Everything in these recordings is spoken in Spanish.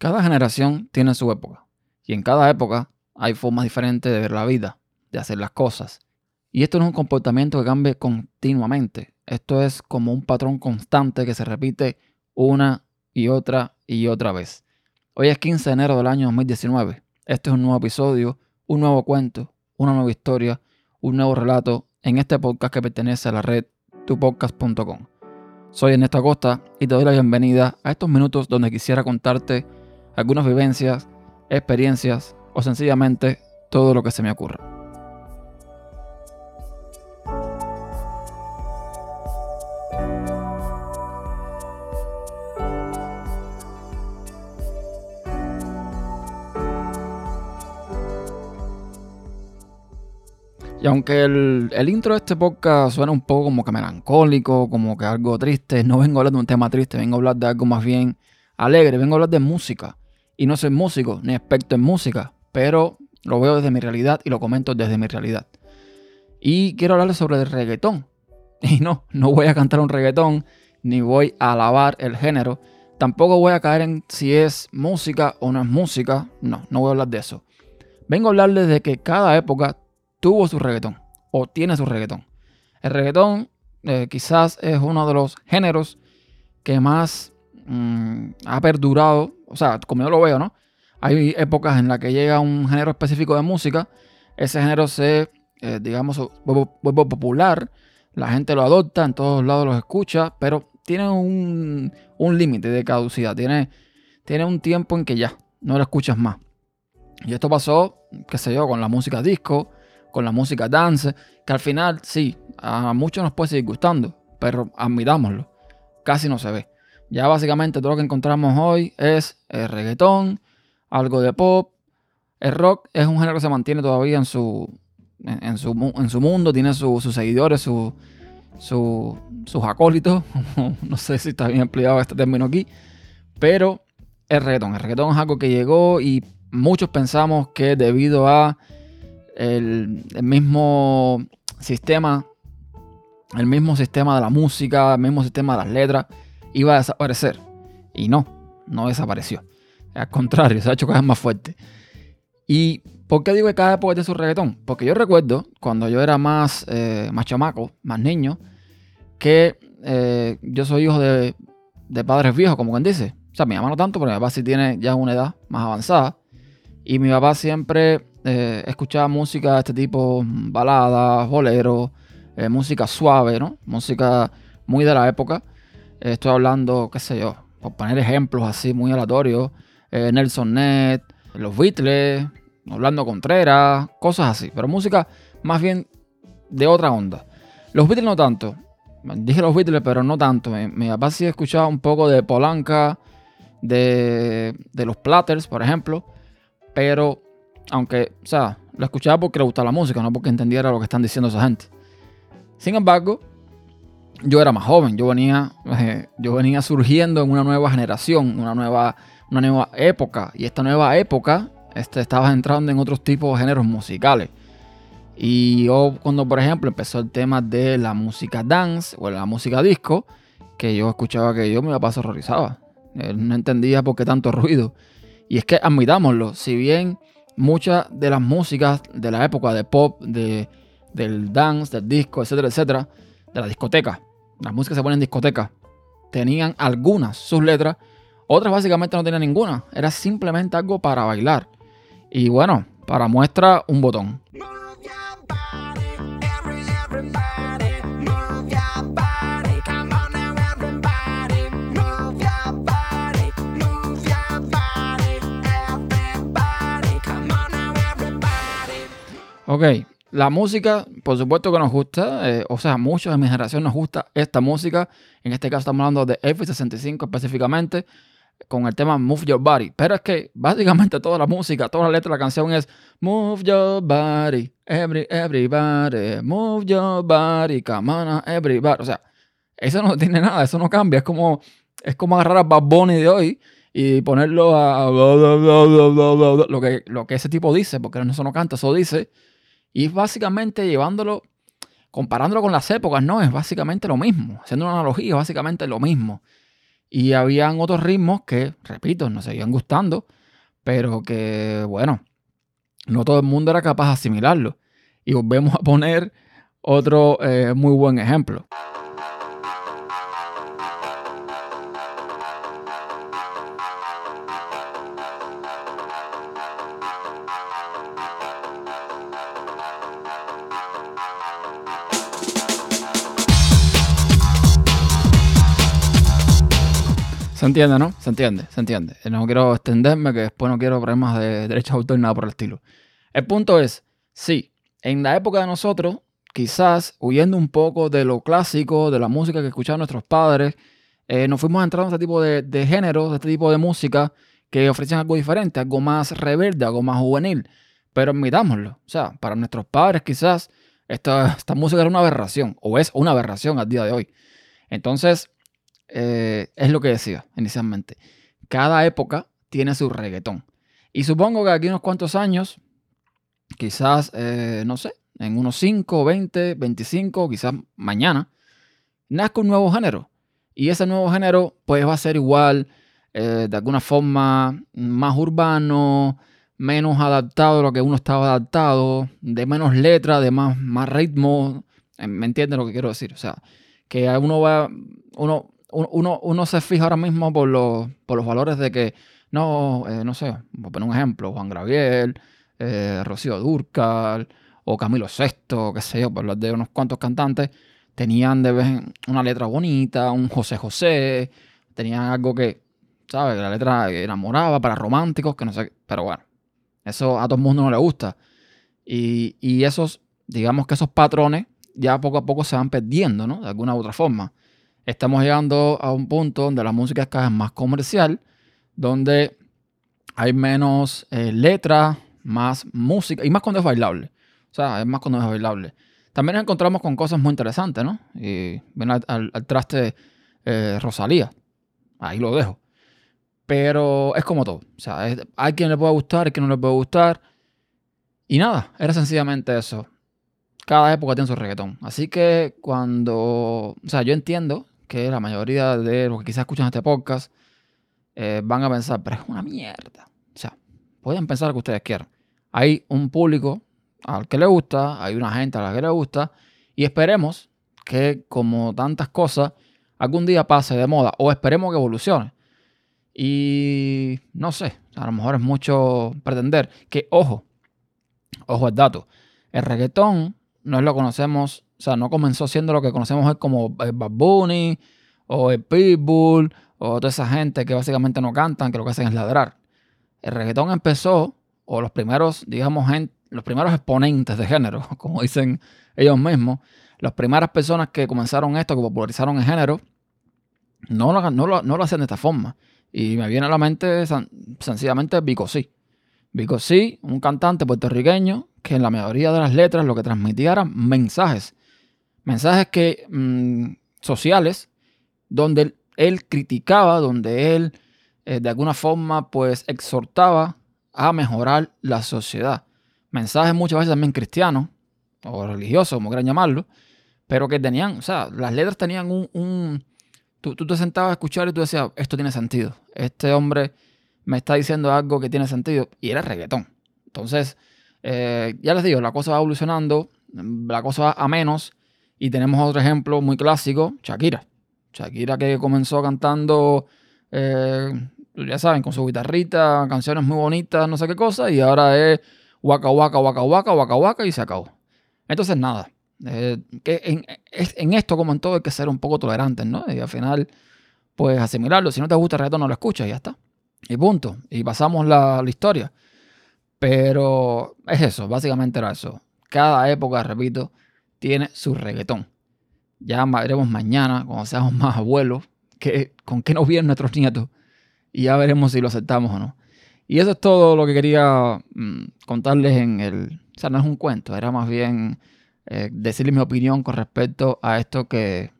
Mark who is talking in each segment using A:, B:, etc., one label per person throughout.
A: Cada generación tiene su época y en cada época hay formas diferentes de ver la vida, de hacer las cosas. Y esto no es un comportamiento que cambie continuamente. Esto es como un patrón constante que se repite una y otra y otra vez. Hoy es 15 de enero del año 2019. Este es un nuevo episodio, un nuevo cuento, una nueva historia, un nuevo relato en este podcast que pertenece a la red tupodcast.com. Soy Ernesto Acosta y te doy la bienvenida a estos minutos donde quisiera contarte algunas vivencias, experiencias o sencillamente todo lo que se me ocurra. Y aunque el, intro de este podcast suena un poco como que melancólico, como que algo triste, no vengo a hablar de un tema triste, vengo a hablar de algo más bien alegre, vengo a hablar de música. Y no soy músico, ni experto en música, pero lo veo desde mi realidad y lo comento desde mi realidad. Y quiero hablarles sobre el reggaetón. Y no, no voy a cantar un reggaetón, ni voy a alabar el género. Tampoco voy a caer en si es música o no es música. No, no voy a hablar de eso. Vengo a hablarles de que cada época tuvo su reggaetón o tiene su reggaetón. El reggaetón eh, quizás es uno de los géneros que más mm, ha perdurado, o sea, como yo lo veo, ¿no? Hay épocas en las que llega un género específico de música, ese género se, eh, digamos, vuelve popular, la gente lo adopta, en todos lados lo escucha, pero tiene un, un límite de caducidad, tiene, tiene un tiempo en que ya no lo escuchas más. Y esto pasó, qué sé yo, con la música disco, con la música dance, que al final sí, a muchos nos puede seguir gustando, pero admitámoslo, casi no se ve. Ya básicamente todo lo que encontramos hoy es el reggaetón, algo de pop. El rock es un género que se mantiene todavía en su, en, su, en su mundo, tiene sus seguidores, sus acólitos. no sé si está bien empleado este término aquí, pero el reggaetón. El reggaetón es algo que llegó y muchos pensamos que debido a el, mismo sistema, el mismo sistema de la música, el mismo sistema de las letras, iba a desaparecer. Y no, no desapareció. Al contrario, se ha hecho vez más fuerte. ¿Y por qué digo que cada época tiene su reggaetón? Porque yo recuerdo cuando yo era más, eh, más chamaco, más niño, que eh, yo soy hijo de, de, padres viejos, como quien dice. O sea, mi mamá no tanto, pero mi papá sí tiene ya una edad más avanzada. Y mi papá siempre eh, escuchaba música de este tipo, baladas, boleros, música suave, ¿no? Música muy de la época. Eh, estoy hablando, qué sé yo, por poner ejemplos así muy aleatorios. Nelson Ned, los Beatles, Orlando Contreras, cosas así. Pero música más bien de otra onda. Los Beatles no tanto. Dije los Beatles, pero no tanto. Mi, papá sí escuchaba un poco de Polanca, de, de los Platters, por ejemplo. Pero aunque, o sea, lo escuchaba porque le gustaba la música, no porque entendiera lo que están diciendo esa gente. Sin embargo, yo era más joven, yo venía, eh, yo venía surgiendo en una nueva generación, una nueva, una nueva época. Y esta nueva época este, estaba entrando en otros tipos de géneros musicales. Y yo, cuando por ejemplo empezó el tema de la música dance o la música disco, que yo escuchaba que yo me iba a horrorizaba. No entendía por qué tanto ruido. Y es que admitámoslo, si bien muchas de las músicas de la época de pop, de, del dance, del disco, etcétera, etcétera, de la discoteca. Las músicas se ponen en discoteca. Tenían algunas sus letras, otras básicamente no tenían ninguna. Era simplemente algo para bailar. Y bueno, para muestra un botón. Ok, la música, por supuesto que nos gusta, eh, o sea, muchos de mi generación nos gusta esta música. En este caso estamos hablando de F65 específicamente, con el tema Move Your Body. Pero es que básicamente toda la música, toda la letra de la canción es Move Your Body, every, everybody, move your body, come on, everybody. O sea, eso no tiene nada, eso no cambia. Es como, es como agarrar a Bad Bunny de hoy y ponerlo a lo que, lo que ese tipo dice, porque eso no canta, eso dice y básicamente llevándolo, comparándolo con las épocas, no, es básicamente lo mismo. Haciendo una analogía, es básicamente lo mismo. Y habían otros ritmos que, repito, nos seguían gustando, pero que, bueno, no todo el mundo era capaz de asimilarlo. Y volvemos a poner otro eh, muy buen ejemplo. Se entiende, ¿no? Se entiende, se entiende. No quiero extenderme, que después no quiero problemas de derechos de autor nada por el estilo. El punto es, sí, en la época de nosotros, quizás huyendo un poco de lo clásico, de la música que escuchaban nuestros padres, eh, nos fuimos entrando en este tipo de, de este tipo de música que ofrecen algo diferente, algo más reverde, algo más juvenil. Pero admitámoslo. O sea, para nuestros padres quizás esta, esta música era una aberración, o es una aberración al día de hoy. Entonces, eh, es lo que decía inicialmente. Cada época tiene su reggaetón. Y supongo que aquí unos cuantos años, quizás, eh, no sé, en unos 5, 20, 25, quizás mañana, nazca un nuevo género. Y ese nuevo género, pues va a ser igual, eh, de alguna forma, más urbano, menos adaptado a lo que uno estaba adaptado, de menos letra, de más, más ritmo. ¿Me entienden lo que quiero decir? O sea, que uno va, uno, uno, se fija ahora mismo por los, por los valores de que, no, eh, no sé, voy poner un ejemplo, Juan Gabriel, eh, Rocío Durcal o Camilo VI, qué sé yo, por los de unos cuantos cantantes, tenían de vez en una letra bonita, un José José, tenían algo que, ¿sabes? La letra enamoraba para románticos, que no sé, pero bueno, eso a todo el mundo no le gusta. Y, y esos, digamos que esos patrones ya poco a poco se van perdiendo, ¿no? De alguna u otra forma estamos llegando a un punto donde la música es cada vez más comercial, donde hay menos eh, letras, más música y más cuando es bailable. O sea, es más cuando es bailable. También nos encontramos con cosas muy interesantes, ¿no? Y ven al, traste eh, Rosalía. Ahí lo dejo. Pero es como todo. O sea, hay quien le puede gustar, hay quien no le puede gustar. Y nada, era sencillamente eso. Cada época tiene su reggaetón. Así que cuando. O sea, yo entiendo que la mayoría de los que quizás escuchan este podcast eh, van a pensar, pero es una mierda. O sea, pueden pensar lo que ustedes quieran. Hay un público al que le gusta, hay una gente a la que le gusta, y esperemos que, como tantas cosas, algún día pase de moda, o esperemos que evolucione. Y no sé, a lo mejor es mucho pretender que, ojo, ojo el dato, el reggaetón no lo conocemos o sea, no comenzó siendo lo que conocemos hoy como el Bad Bunny o el Pitbull o toda esa gente que básicamente no cantan, que lo que hacen es ladrar. El reggaetón empezó, o los primeros, digamos, los primeros exponentes de género, como dicen ellos mismos, las primeras personas que comenzaron esto, que popularizaron el género, no lo, no de esta forma. Y me viene a la mente sencillamente Vico Sí. Vico Sí, un cantante puertorriqueño que en la mayoría de las letras lo que transmitía eran mensajes mensajes que, mm, sociales donde él, criticaba, donde él eh, de alguna forma pues exhortaba a mejorar la sociedad. Mensajes muchas veces también cristianos o religiosos, como quieran llamarlo, pero que tenían, o sea, las letras tenían un... tú, te sentabas a escuchar y tú decías, esto tiene sentido. Este hombre me está diciendo algo que tiene sentido. Y era reggaetón. Entonces, eh, ya les digo, la cosa va evolucionando, la cosa va a menos. Y tenemos otro ejemplo muy clásico, Shakira. Shakira que comenzó cantando, eh, ya saben, con su guitarrita, canciones muy bonitas, no sé qué cosa, y ahora es waka waka waka waka waka waka y se acabó. Entonces nada, eh, que en, en, esto como en todo hay que ser un poco tolerantes, ¿no? Y al final, pues asimilarlo. Si no te gusta el reto, no lo escuchas y ya está. Y punto. Y pasamos la, la historia. Pero es eso, básicamente era eso. Cada época, repito, tiene su reggaetón. Ya veremos mañana, cuando seamos más abuelos, que, con qué nos vienen nuestros nietos. Y ya veremos si lo aceptamos o no. Y eso es todo lo que quería mm, contarles en el... O sea, no es un cuento, era más bien eh, decirles mi opinión con respecto a esto que,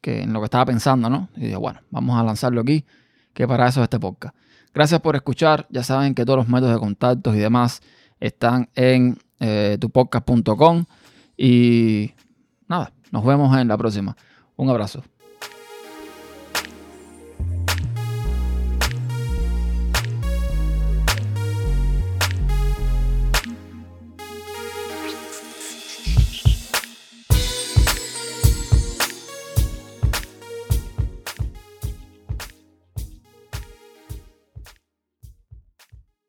A: que en lo que estaba pensando, ¿no? Y dije, bueno, vamos a lanzarlo aquí, que para eso es este podcast. Gracias por escuchar. Ya saben que todos los métodos de contactos y demás están en eh, tupodcast.com. Y nada, nos vemos en la próxima. Un abrazo.